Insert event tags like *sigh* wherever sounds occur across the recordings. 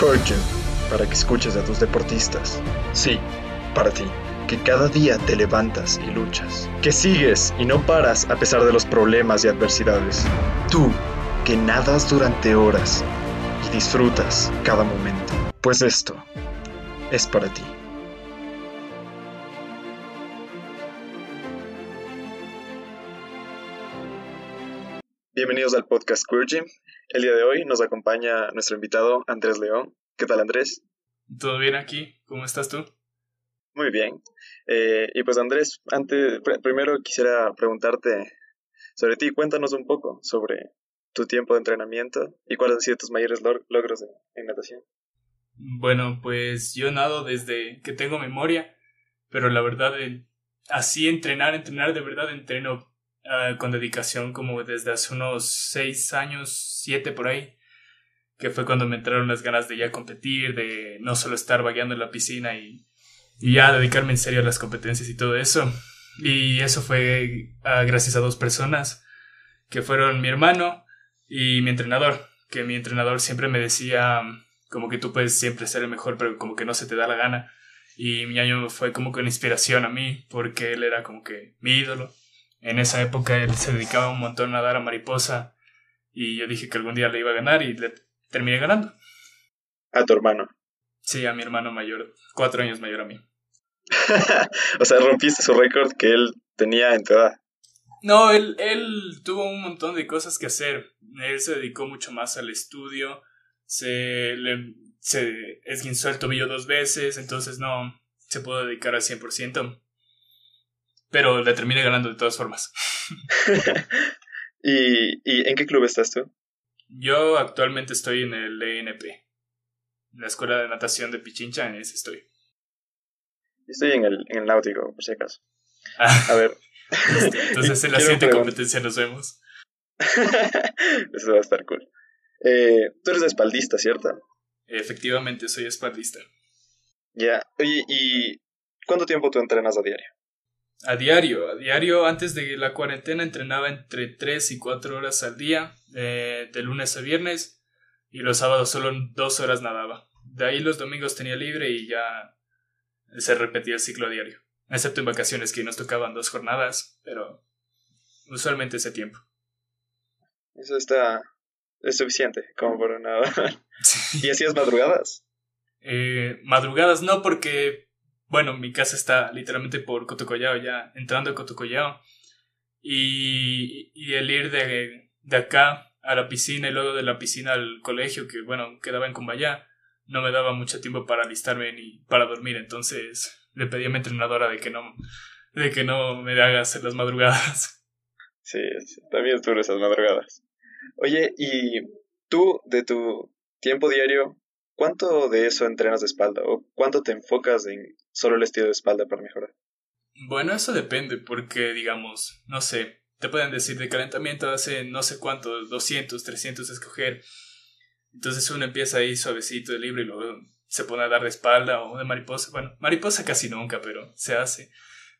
Gym, para que escuches a tus deportistas. Sí, para ti, que cada día te levantas y luchas. Que sigues y no paras a pesar de los problemas y adversidades. Tú, que nadas durante horas y disfrutas cada momento. Pues esto es para ti. Bienvenidos al podcast Queer Gym. El día de hoy nos acompaña nuestro invitado Andrés León. ¿Qué tal Andrés? ¿Todo bien aquí? ¿Cómo estás tú? Muy bien. Eh, y pues Andrés, antes, primero quisiera preguntarte sobre ti. Cuéntanos un poco sobre tu tiempo de entrenamiento y cuáles han sido tus mayores logros en, natación. Bueno, pues yo nado desde que tengo memoria, pero la verdad, así entrenar, entrenar de verdad entreno Ah, con dedicación como desde hace unos seis años, siete por ahí, que fue cuando me entraron las ganas de ya competir, de no solo estar vagueando en la piscina y, y ya dedicarme en serio a las competencias y todo eso. Y eso fue ah, gracias a dos personas, que fueron mi hermano y mi entrenador, que mi entrenador siempre me decía como que tú puedes siempre ser el mejor, pero como que no se te da la gana. Y mi año fue como que una inspiración a mí, porque él era como que mi ídolo. En esa época él se dedicaba un montón a dar a mariposa y yo dije que algún día le iba a ganar y le terminé ganando. ¿A tu hermano? Sí, a mi hermano mayor, cuatro años mayor a mí. *laughs* o sea, rompiste su récord que él tenía en tu edad. No, él, él tuvo un montón de cosas que hacer. Él se dedicó mucho más al estudio, se, le, se esguinzó el tobillo dos veces, entonces no se pudo dedicar al 100% pero le terminé ganando de todas formas. *laughs* *laughs* ¿Y, ¿Y en qué club estás tú? Yo actualmente estoy en el ENP, en la Escuela de Natación de Pichincha, en ese estoy. Estoy en el, en el náutico, por si acaso. Ah. A ver. Entonces en la *laughs* siguiente competencia nos vemos. Eso va a estar cool. Eh, tú eres espaldista, ¿cierto? Efectivamente, soy espaldista. Ya. Oye, ¿y cuánto tiempo tú entrenas a diario? A diario. A diario, antes de la cuarentena, entrenaba entre 3 y 4 horas al día, eh, de lunes a viernes, y los sábados solo dos horas nadaba. De ahí los domingos tenía libre y ya se repetía el ciclo a diario. Excepto en vacaciones que nos tocaban dos jornadas, pero usualmente ese tiempo. Eso está. es suficiente como para nadar. *laughs* ¿Y hacías madrugadas? Eh, madrugadas no, porque bueno, mi casa está literalmente por Cotocollao, ya entrando a Cotocollao. Y, el ir de, de acá a la piscina y luego de la piscina al colegio, que bueno, quedaba en Cumbayá, no me daba mucho tiempo para alistarme ni para dormir, entonces le pedí a mi entrenadora de que no, de que no me haga hacer las madrugadas. *laughs* Sí, también estuve esas madrugadas. Oye, ¿y tú de tu tiempo diario ¿Cuánto de eso entrenas de espalda? ¿O cuánto te enfocas en solo el estilo de espalda para mejorar? Bueno, eso depende, porque digamos, no sé, te pueden decir de calentamiento hace no sé cuánto, 200, 300 escoger. Entonces uno empieza ahí suavecito, libre, y luego se pone a dar de espalda o de mariposa. Bueno, mariposa casi nunca, pero se hace.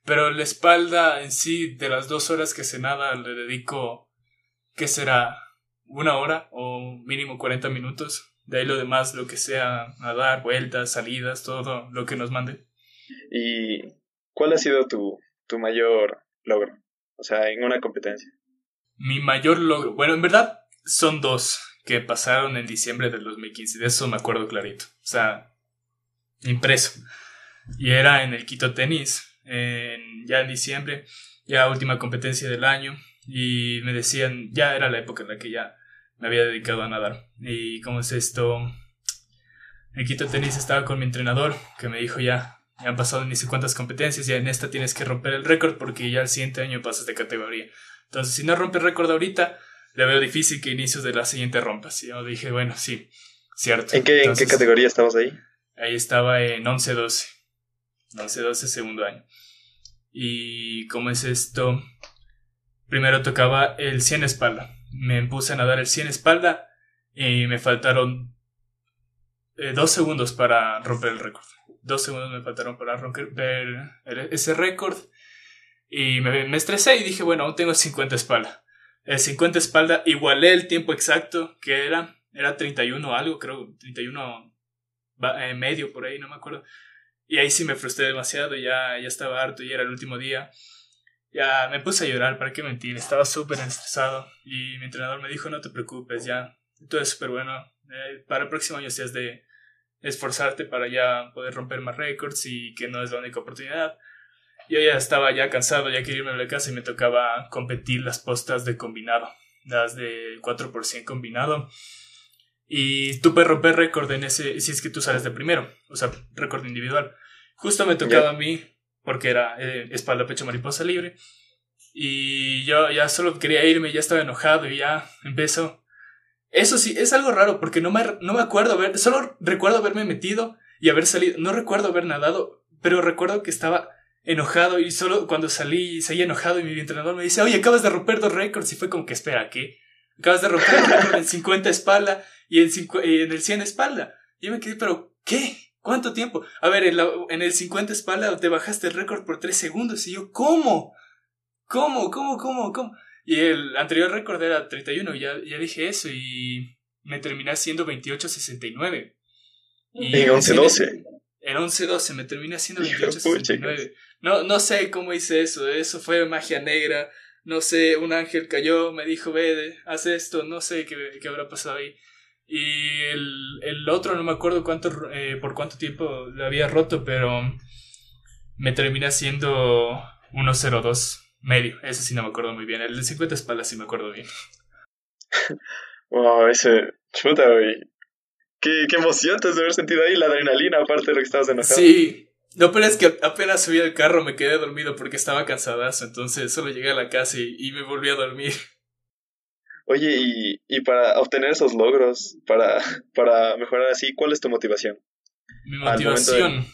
Pero la espalda en sí, de las dos horas que se nada, le dedico, ¿qué será? ¿Una hora o mínimo 40 minutos? De ahí lo demás, lo que sea, nadar, vueltas, salidas, todo lo que nos manden. ¿Y cuál ha sido tu, tu mayor logro? O sea, en una competencia. Mi mayor logro, bueno, en verdad son dos que pasaron en diciembre del 2015, de eso me acuerdo clarito. O sea, impreso. Y era en el Quito Tenis, en, ya en diciembre, ya última competencia del año, y me decían, ya era la época en la que ya me había dedicado a nadar. Y como es esto, en Quito Tenis estaba con mi entrenador que me dijo ya, ya han pasado ni sé cuántas competencias, ya en esta tienes que romper el récord porque ya el siguiente año pasas de categoría. Entonces, si no rompes récord ahorita, le veo difícil que inicios de la siguiente rompas. Y yo dije, bueno, sí, cierto. ¿En qué, ¿en qué categoría estabas ahí? Ahí estaba en 11-12. 11-12 segundo año. Y como es esto, primero tocaba el 100 espalda me puse a nadar el 100 espalda y me faltaron eh, dos segundos para romper el récord. Dos segundos me faltaron para romper ese récord y me, estresé y dije, bueno, aún tengo 50 espalda. El 50 espalda igualé el tiempo exacto que era, era 31 algo, creo, 31 eh, medio por ahí, no me acuerdo. Y ahí sí me frustré demasiado, ya, ya estaba harto y era el último día. Ya me puse a llorar, para qué mentir, estaba súper estresado y mi entrenador me dijo, no te preocupes, ya, todo es súper bueno. Eh, para el próximo año si has de esforzarte para ya poder romper más récords y que no es la única oportunidad. Yo ya estaba ya cansado, ya quería irme a la casa y me tocaba competir las postas de combinado, las de 4% combinado. Y tú puedes romper récord en ese, si es que tú sales de primero, o sea, récord individual. Justo me tocaba a mí, porque era eh, espalda, pecho, mariposa libre. Y yo ya solo quería irme, ya estaba enojado y ya empezó. Eso sí, es algo raro porque no me, no me acuerdo haber, solo recuerdo haberme metido y haber salido. No recuerdo haber nadado, pero recuerdo que estaba enojado y solo cuando salí seguía enojado y mi entrenador me dice, oye, acabas de romper dos récords y fue como que espera, ¿qué? Acabas de romper el récord en 50 espalda y en, en el 100 espalda. Y yo me quedé, pero ¿qué? ¿Cuánto tiempo? A ver, en, el 50 espalda te bajaste el récord por 3 segundos. Y yo, ¿cómo? ¿Cómo? ¿Cómo? ¿Cómo? ¿Cómo? Y el anterior récord era 31, ya, ya dije eso, y me terminé haciendo 28.69. En 11.12. En 11.12 me terminé haciendo *laughs* 28.69. No, no sé cómo hice eso, eso fue magia negra. No sé, un ángel cayó, me dijo, ve, haz esto, no sé qué, qué habrá pasado ahí. Y el, el otro no me acuerdo cuánto, eh, por cuánto tiempo lo había roto, pero me terminé haciendo 1.02 medio. Ese sí no me acuerdo muy bien. El de 50 espaldas sí me acuerdo bien. *laughs* wow, ese chuta, güey. Qué, qué emoción te de haber sentido ahí la adrenalina, aparte de lo que estabas enojado. Sí. No, pero es que apenas subí al carro me quedé dormido porque estaba cansadazo. Entonces solo llegué a la casa y, y me volví a dormir. Oye, y, y para obtener esos logros, para, *laughs* para mejorar así, ¿cuál es tu motivación? Mi motivación.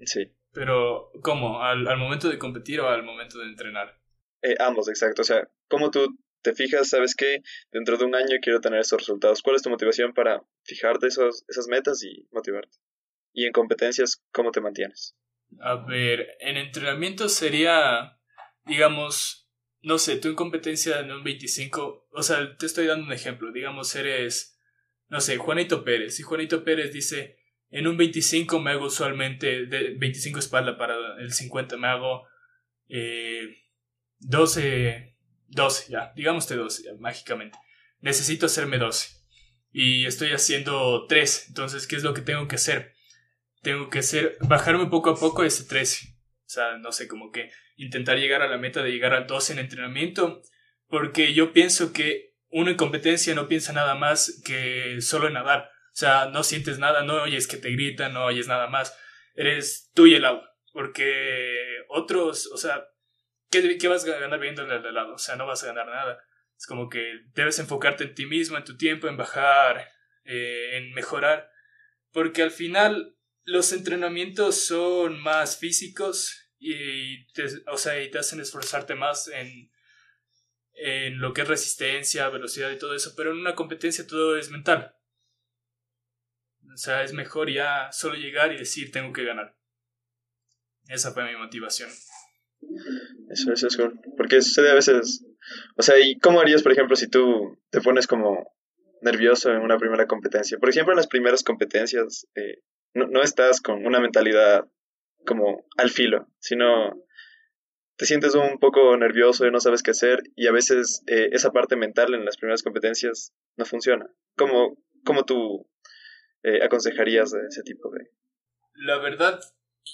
Sí. Pero, ¿cómo? ¿Al, ¿Al, momento de competir o al momento de entrenar? Eh, ambos, exacto. O sea, ¿cómo tú te fijas, sabes que dentro de un año quiero tener esos resultados? ¿Cuál es tu motivación para fijarte esos, esas metas y motivarte? Y en competencias, ¿cómo te mantienes? A ver, en entrenamiento sería, digamos, no sé, tú en competencia en un 25, o sea, te estoy dando un ejemplo, digamos, eres, no sé, Juanito Pérez, y Juanito Pérez dice, en un 25 me hago usualmente, de 25 espalda para el 50 me hago eh, 12, 12, ya, digamos 12, ya, mágicamente. Necesito hacerme 12. Y estoy haciendo 3, entonces, ¿qué es lo que tengo que hacer? Tengo que hacer, bajarme poco a poco ese 13. O sea, no sé, como que intentar llegar a la meta de llegar al 12 en entrenamiento, porque yo pienso que uno en competencia no piensa nada más que solo en nadar. O sea, no sientes nada, no oyes que te gritan, no oyes nada más. Eres tú y el agua. Porque otros, o sea, ¿qué, qué vas a ganar viendo al lado? O sea, no vas a ganar nada. Es como que debes enfocarte en ti mismo, en tu tiempo, en bajar, eh, en mejorar. Porque al final los entrenamientos son más físicos y te, o sea, y te hacen esforzarte más en, en lo que es resistencia, velocidad y todo eso, pero en una competencia todo es mental. O sea, es mejor ya solo llegar y decir tengo que ganar. Esa fue mi motivación. Eso, eso es cool. Porque sucede a veces. O sea, ¿y cómo harías, por ejemplo, si tú te pones como nervioso en una primera competencia? Por ejemplo, en las primeras competencias eh, no, no estás con una mentalidad como al filo, sino te sientes un poco nervioso y no sabes qué hacer y a veces eh, esa parte mental en las primeras competencias no funciona. ¿Cómo, cómo tú eh, aconsejarías de ese tipo de...? La verdad,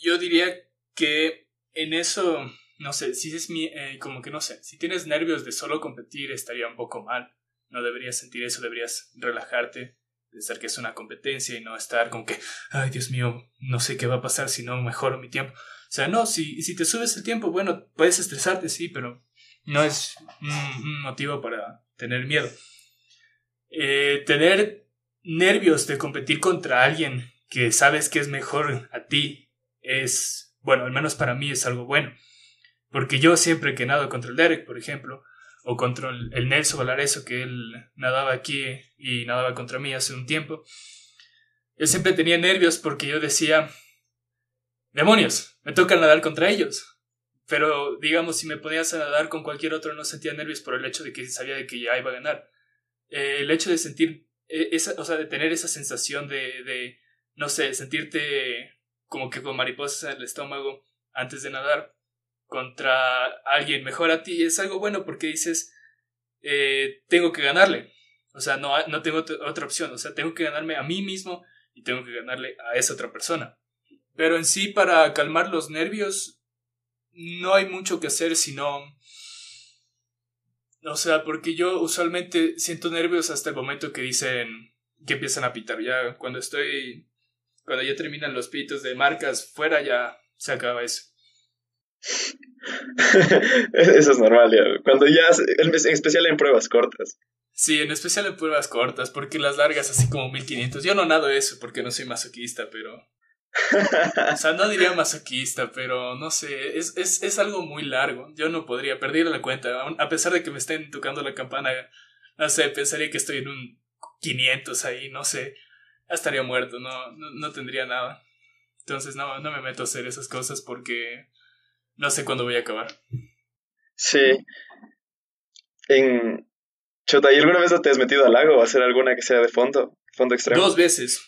yo diría que en eso, no sé, si es mi, eh, como que no sé, si tienes nervios de solo competir estaría un poco mal. No deberías sentir eso, deberías relajarte, pensar que es una competencia y no estar como que, ay Dios mío, no sé qué va a pasar si no mejoro mi tiempo. O sea, no, si, si te subes el tiempo, bueno, puedes estresarte, sí, pero no es un, motivo para tener miedo. Eh, tener nervios de competir contra alguien que sabes que es mejor a ti es, bueno, al menos para mí es algo bueno. Porque yo siempre que nado contra el Derek, por ejemplo, o contra el Nelson Valareso, que él nadaba aquí y nadaba contra mí hace un tiempo, yo siempre tenía nervios porque yo decía, demonios, me toca nadar contra ellos. Pero digamos, si me ponías a nadar con cualquier otro, no sentía nervios por el hecho de que sabía de que ya iba a ganar. Eh, el hecho de sentir, eh, esa, o sea, de tener esa sensación de, de, no sé, sentirte como que con mariposas en el estómago antes de nadar contra alguien mejor a ti es algo bueno porque dices, eh, tengo que ganarle. O sea, no, no tengo otra opción. O sea, tengo que ganarme a mí mismo y tengo que ganarle a esa otra persona. Pero en sí, para calmar los nervios, no hay mucho que hacer sino... O sea, porque yo usualmente siento nervios hasta el momento que dicen que empiezan a pitar. Ya cuando estoy, cuando ya terminan los pitos de marcas fuera, ya se acaba eso. *laughs* eso es normal, ya. Cuando ya, en especial en pruebas cortas. Sí, en especial en pruebas cortas, porque las largas así como 1500. Yo no nado eso porque no soy masoquista, pero... o sea, no diría masoquista, pero no sé, es, es, es algo muy largo. Yo no podría perder la cuenta, a pesar de que me estén tocando la campana, no sé, pensaría que estoy en un 500 ahí, no sé, estaría muerto, no, no, tendría nada. Entonces no, no me meto a hacer esas cosas porque no sé cuándo voy a acabar. Sí. En Chota, ¿y alguna vez te has metido al lago a hacer alguna que sea de fondo? Fondo extremo. Dos veces.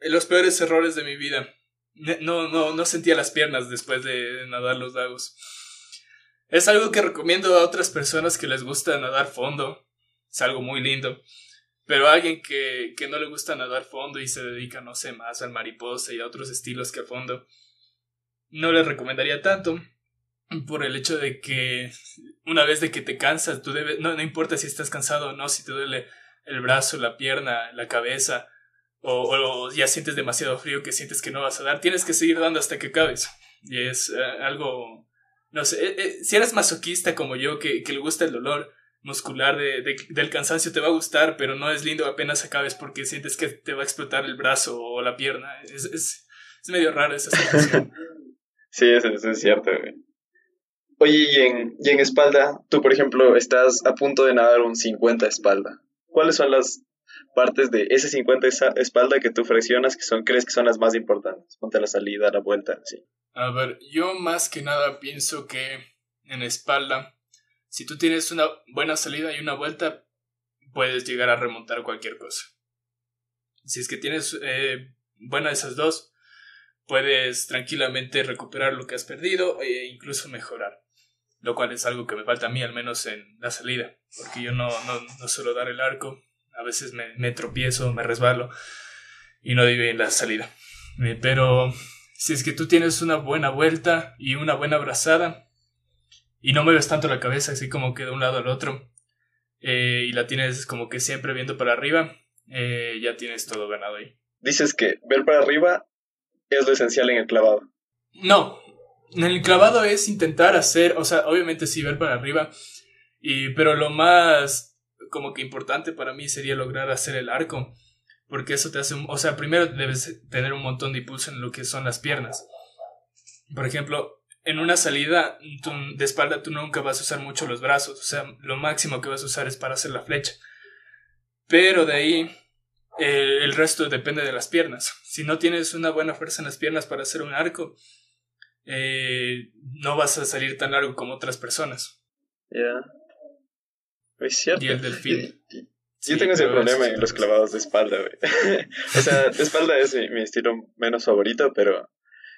Los peores errores de mi vida. No, no, no sentía las piernas después de nadar los lagos. Es algo que recomiendo a otras personas que les gusta nadar fondo. Es algo muy lindo. Pero a alguien que, que no le gusta nadar fondo y se dedica, no sé, más al mariposa y a otros estilos que a fondo, no le recomendaría tanto por el hecho de que una vez de que te cansas, tú debes, no, no importa si estás cansado o no, si te duele el brazo, la pierna, la cabeza, o, ya sientes demasiado frío que sientes que no vas a dar, tienes que seguir dando hasta que acabes. Y es eh, algo, no sé, eh, eh, si eres masoquista como yo, que, que le gusta el dolor, muscular de, del cansancio te va a gustar, pero no es lindo apenas acabes porque sientes que te va a explotar el brazo o la pierna. Es, es, es medio raro esa sensación. *laughs* sí, eso, es cierto, Oye, y en, y en espalda, tú por ejemplo estás a punto de nadar un 50 espalda. ¿Cuáles son las partes de ese 50 espalda que tú fraccionas que son, crees que son las más importantes? Ponte la salida, la vuelta, sí. A ver, yo más que nada pienso que en espalda si tú tienes una buena salida y una vuelta, puedes llegar a remontar cualquier cosa. Si es que tienes eh, buena esas dos, puedes tranquilamente recuperar lo que has perdido e incluso mejorar. Lo cual es algo que me falta a mí, al menos en la salida, porque yo no, no, no suelo dar el arco. A veces me, tropiezo, me resbalo y no doy bien la salida. Eh, pero si es que tú tienes una buena vuelta y una buena abrazada, y no mueves tanto la cabeza así como que de un lado al otro eh, y la tienes como que siempre viendo para arriba, eh, ya tienes todo ganado ahí. Dices que ver para arriba es lo esencial en el clavado. No, en el clavado es intentar hacer, o sea, obviamente sí ver para arriba, y, pero lo más como que importante para mí sería lograr hacer el arco, porque eso te hace, o sea, primero debes tener un montón de impulso en lo que son las piernas. Por ejemplo, en una salida de espalda tú nunca vas a usar mucho los brazos, o sea, lo máximo que vas a usar es para hacer la flecha. Pero de ahí eh, el resto depende de las piernas. *laughs* Si no tienes una buena fuerza en las piernas para hacer un arco, eh, no vas a salir tan largo como otras personas. Ya. Es cierto. Y el delfín. *laughs* Yo tengo ese problema en los clavados de espalda, güey. *laughs* o sea, de espalda es mi, mi, estilo menos favorito, pero,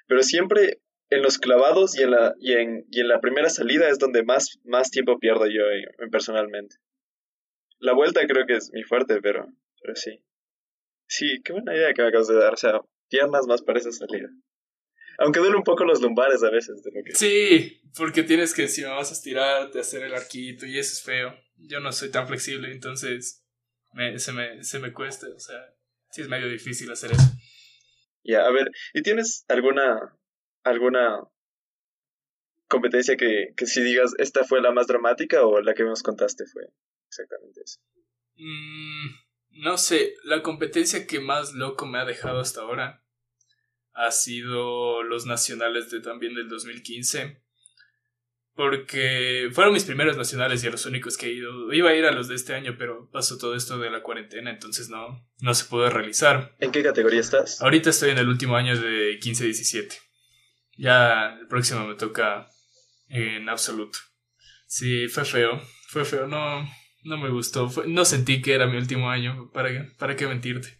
pero siempre en los clavados y en la, y en, y en la primera salida es donde más, más tiempo pierdo yo personalmente. La vuelta creo que es mi fuerte, pero, pero sí. Sí, qué buena idea que me acabas de dar. O sea, piernas más para esa salida. Aunque duele un poco los lumbares a veces. De lo que... Sí, porque tienes que encima vas a estirarte, hacer el arquito y eso es feo. Yo no soy tan flexible, entonces me, se, me, se me cuesta. O sea, sí es medio difícil hacer eso. Ya, a ver, ¿y tienes alguna alguna competencia que, que si digas esta fue la más dramática o la que nos contaste fue exactamente eso? Mm, no sé, la competencia que más loco me ha dejado hasta ahora ha sido los nacionales de también del 2015. Porque fueron mis primeros nacionales y los únicos que he ido. Iba a ir a los de este año, pero pasó todo esto de la cuarentena, entonces no, no se pudo realizar. ¿En qué categoría estás? Ahorita estoy en el último año de 15-17. Ya el próximo me toca en absoluto. Sí, fue feo. Fue feo. No, no me gustó. no sentí que era mi último año. ¿Para, para qué mentirte?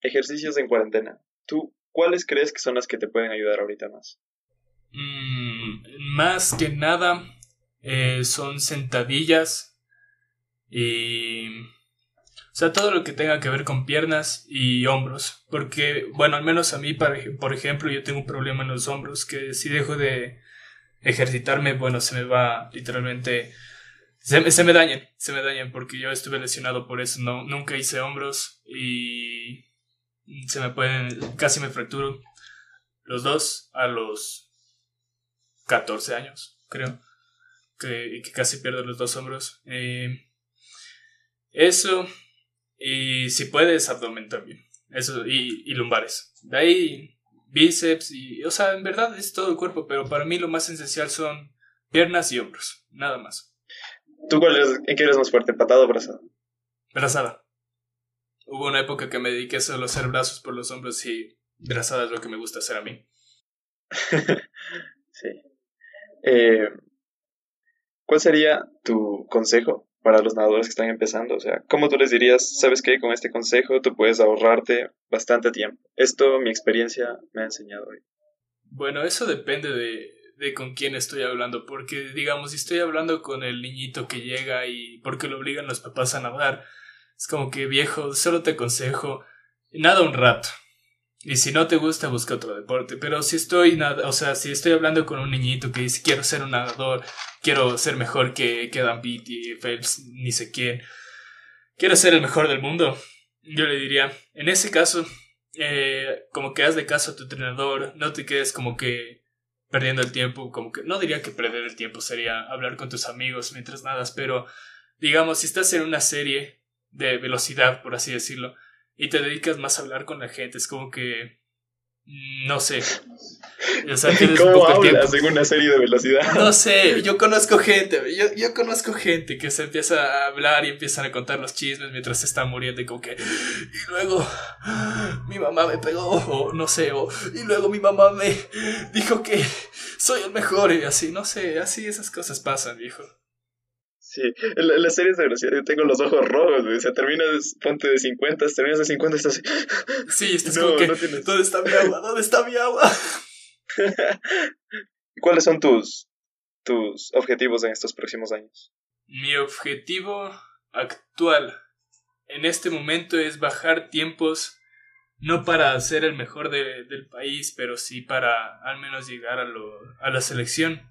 Ejercicios en cuarentena. ¿Tú cuáles crees que son las que te pueden ayudar ahorita más? Mm, más que nada eh, son sentadillas y... O sea, todo lo que tenga que ver con piernas y hombros. Porque, bueno, al menos a mí, por ejemplo, yo tengo un problema en los hombros que si dejo de ejercitarme, bueno, se me va literalmente... Se, me dañan, se me dañan porque yo estuve lesionado por eso. No, nunca hice hombros y se me pueden, casi me fracturo los dos a los 14 años, creo, que, que casi pierdo los dos hombros. Eh, eso, y si puedes, abdomen también. Eso, y, y lumbares. De ahí, bíceps, y, o sea, en verdad es todo el cuerpo, pero para mí lo más esencial son piernas y hombros, nada más. ¿Tú cuál en qué eres más fuerte, patado o brazada? Brazada. Hubo una época que me dediqué solo a hacer brazos por los hombros y brazada es lo que me gusta hacer a mí. *laughs* sí. Eh, ¿Cuál sería tu consejo para los nadadores que están empezando? O sea, ¿cómo tú les dirías, sabes qué, con este consejo tú puedes ahorrarte bastante tiempo? Esto mi experiencia me ha enseñado hoy. Bueno, eso depende de, de con quién estoy hablando, porque digamos, si estoy hablando con el niñito que llega y porque lo obligan los papás a nadar, es como que viejo, solo te aconsejo, nada un rato. Y si no te gusta, busca otro deporte. Pero si estoy, nada, o sea, si estoy hablando con un niñito que dice quiero ser un nadador, quiero ser mejor que, que Dan Beatty, Phelps, ni sé quién, quiero ser el mejor del mundo, yo le diría, en ese caso, eh, como que haz de caso a tu entrenador, no te quedes como que perdiendo el tiempo, como que no diría que perder el tiempo sería hablar con tus amigos mientras nadas, pero digamos, si estás en una serie de velocidad, por así decirlo, y te dedicas más a hablar con la gente, es como que no sé. O sea, *laughs* ¿Cómo hablas en una serie de velocidad? No sé, yo conozco gente, yo, yo, conozco gente que se empieza a hablar y empiezan a contar los chismes mientras se está muriendo y como que... Y luego mi mamá me pegó, o no sé, o... Y luego mi mamá me dijo que soy el mejor y así, no sé, así esas cosas pasan, viejo. Sí, en, las series de velocidad yo tengo los ojos rojos, O sea, terminas, ponte de 50, terminas de 50 y estás así. *laughs* Sí, estás como que, ¿dónde está mi agua? ¿Dónde está mi agua? *laughs* ¿Cuáles son tus, tus objetivos en estos próximos años? Mi objetivo actual en este momento es bajar tiempos, no para ser el mejor del país, pero sí para al menos llegar a, lo, a la selección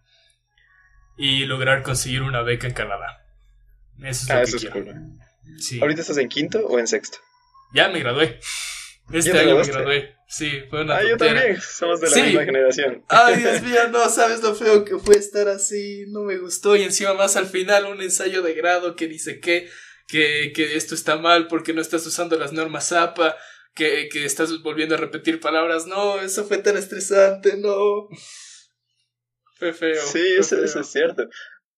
y lograr conseguir una beca en Canadá. Eso es lo ah, que quiero. sí. ¿Ahorita estás en quinto o en sexto? Ya me gradué. Este año me gradué. Sí, fue una Ah, yo también. Somos de la misma generación. Ay, Dios *laughs* mío, no sabes lo feo que fue estar así. No me gustó. Y encima más al final un ensayo de grado que dice que, que, que esto está mal porque no estás usando las normas APA. Que, que estás volviendo a repetir palabras. No, eso fue tan estresante, no. Fue feo. Sí, eso, es cierto.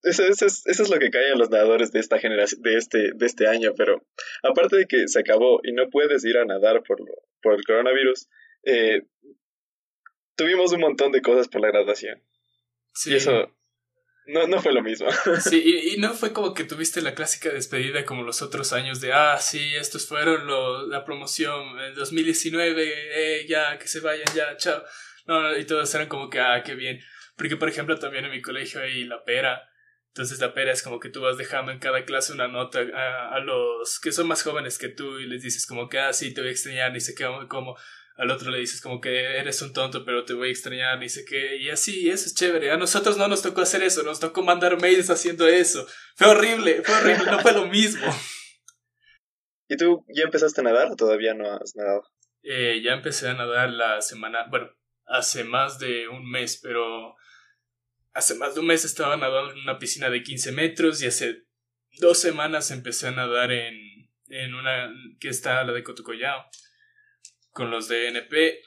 Eso, eso, es, eso, es, lo que cae a los nadadores de esta generación, de este, de este año, pero aparte de que se acabó y no puedes ir a nadar por, lo, por el coronavirus, eh, tuvimos un montón de cosas por la graduación. Sí. Y eso no, no fue lo mismo. *laughs* Sí, y, y, no fue como que tuviste la clásica despedida como los otros años de, ah, sí, estos fueron lo, la promoción en 2019, eh, ya, que se vayan, ya, chao. No, no, y todos eran como que, ah, qué bien. Porque, por ejemplo, también en mi colegio hay la pera. Entonces la pera es como que tú vas dejando en cada clase una nota a, a los que son más jóvenes que tú y les dices como que, ah, sí, te voy a extrañar, ni sé qué, como al otro le dices como que eres un tonto, pero te voy a extrañar, ni sé qué, y así, eso es chévere. A nosotros no nos tocó hacer eso, nos tocó mandar mails haciendo eso. Fue horrible, fue horrible, no fue lo mismo. *laughs* ¿Y tú ya empezaste a nadar o todavía no has nadado? Eh, ya empecé a nadar la semana, bueno, hace más de un mes, pero Hace más de un mes estaba nadando en una piscina de 15 metros y hace dos semanas empecé a nadar en, en una que está la de Cotucoyao con los de NP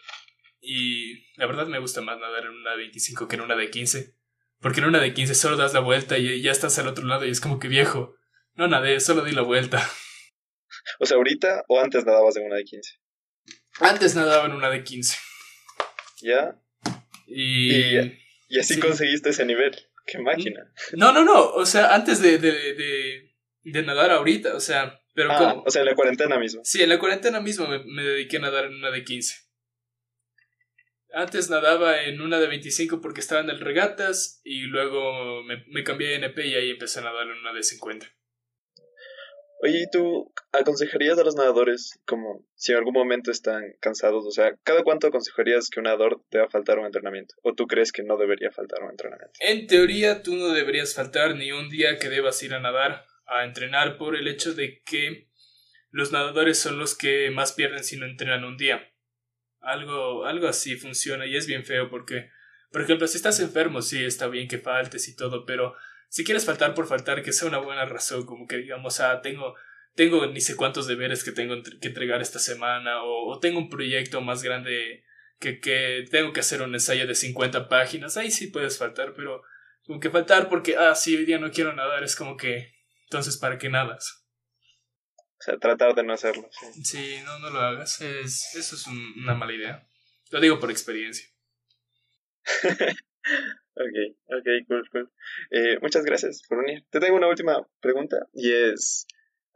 y la verdad me gusta más nadar en una de 25 que en una de 15 porque en una de 15 solo das la vuelta y ya estás al otro lado y es como que viejo no nadé solo di la vuelta. O sea ahorita o antes nadabas en una de 15 antes nadaba en una de 15 ya. Y y así conseguiste ese nivel. ¡Qué máquina! No, no, no. O sea, antes de, de, de, de nadar ahorita, o sea, Pero ah, o sea, en la cuarentena mismo. Sí, en la cuarentena mismo me, me, dediqué a nadar en una de 15. Antes nadaba en una de 25 porque estaba en el regatas y luego me, me cambié de NP y ahí empecé a nadar en una de 50. Oye, ¿y tú aconsejarías a los nadadores como si en algún momento están cansados? O sea, ¿cada cuánto aconsejarías que un nadador deba faltar un entrenamiento? ¿O tú crees que no debería faltar un entrenamiento? En teoría, tú no deberías faltar ni un día que debas ir a nadar, a entrenar, por el hecho de que los nadadores son los que más pierden si no entrenan un día. Algo, algo así funciona y es bien feo porque, por ejemplo, si estás enfermo, sí, está bien que faltes y todo, pero si quieres faltar por faltar, que sea una buena razón, como que digamos, ah, tengo, tengo ni sé cuántos deberes que tengo que entregar esta semana, o, tengo un proyecto más grande que, que, tengo que hacer un ensayo de 50 páginas, ahí sí puedes faltar, pero como que faltar porque, ah, sí, hoy día no quiero nadar, es como que, entonces, ¿para qué nadas? O sea, tratar de no hacerlo. Sí, sí no, no lo hagas, es, eso es una mala idea. Lo digo por experiencia. *laughs* Ok, ok, cool, cool. Eh, muchas gracias por unir. Te tengo una última pregunta y es,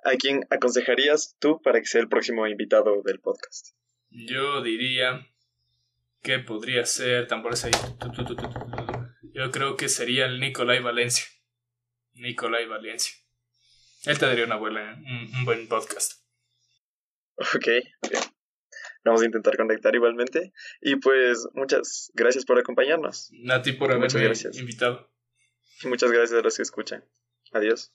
¿a quién aconsejarías tú para que sea el próximo invitado del podcast? Yo diría que podría ser, tambores ahí, yo creo que sería el Nicolai Valencia. Nicolai Valencia. Él te daría una buena, un, un buen podcast. Ok, bien. Vamos a intentar conectar igualmente. Y pues muchas gracias por acompañarnos. A ti por haberme invitado. Y muchas gracias a los que escuchan. Adiós.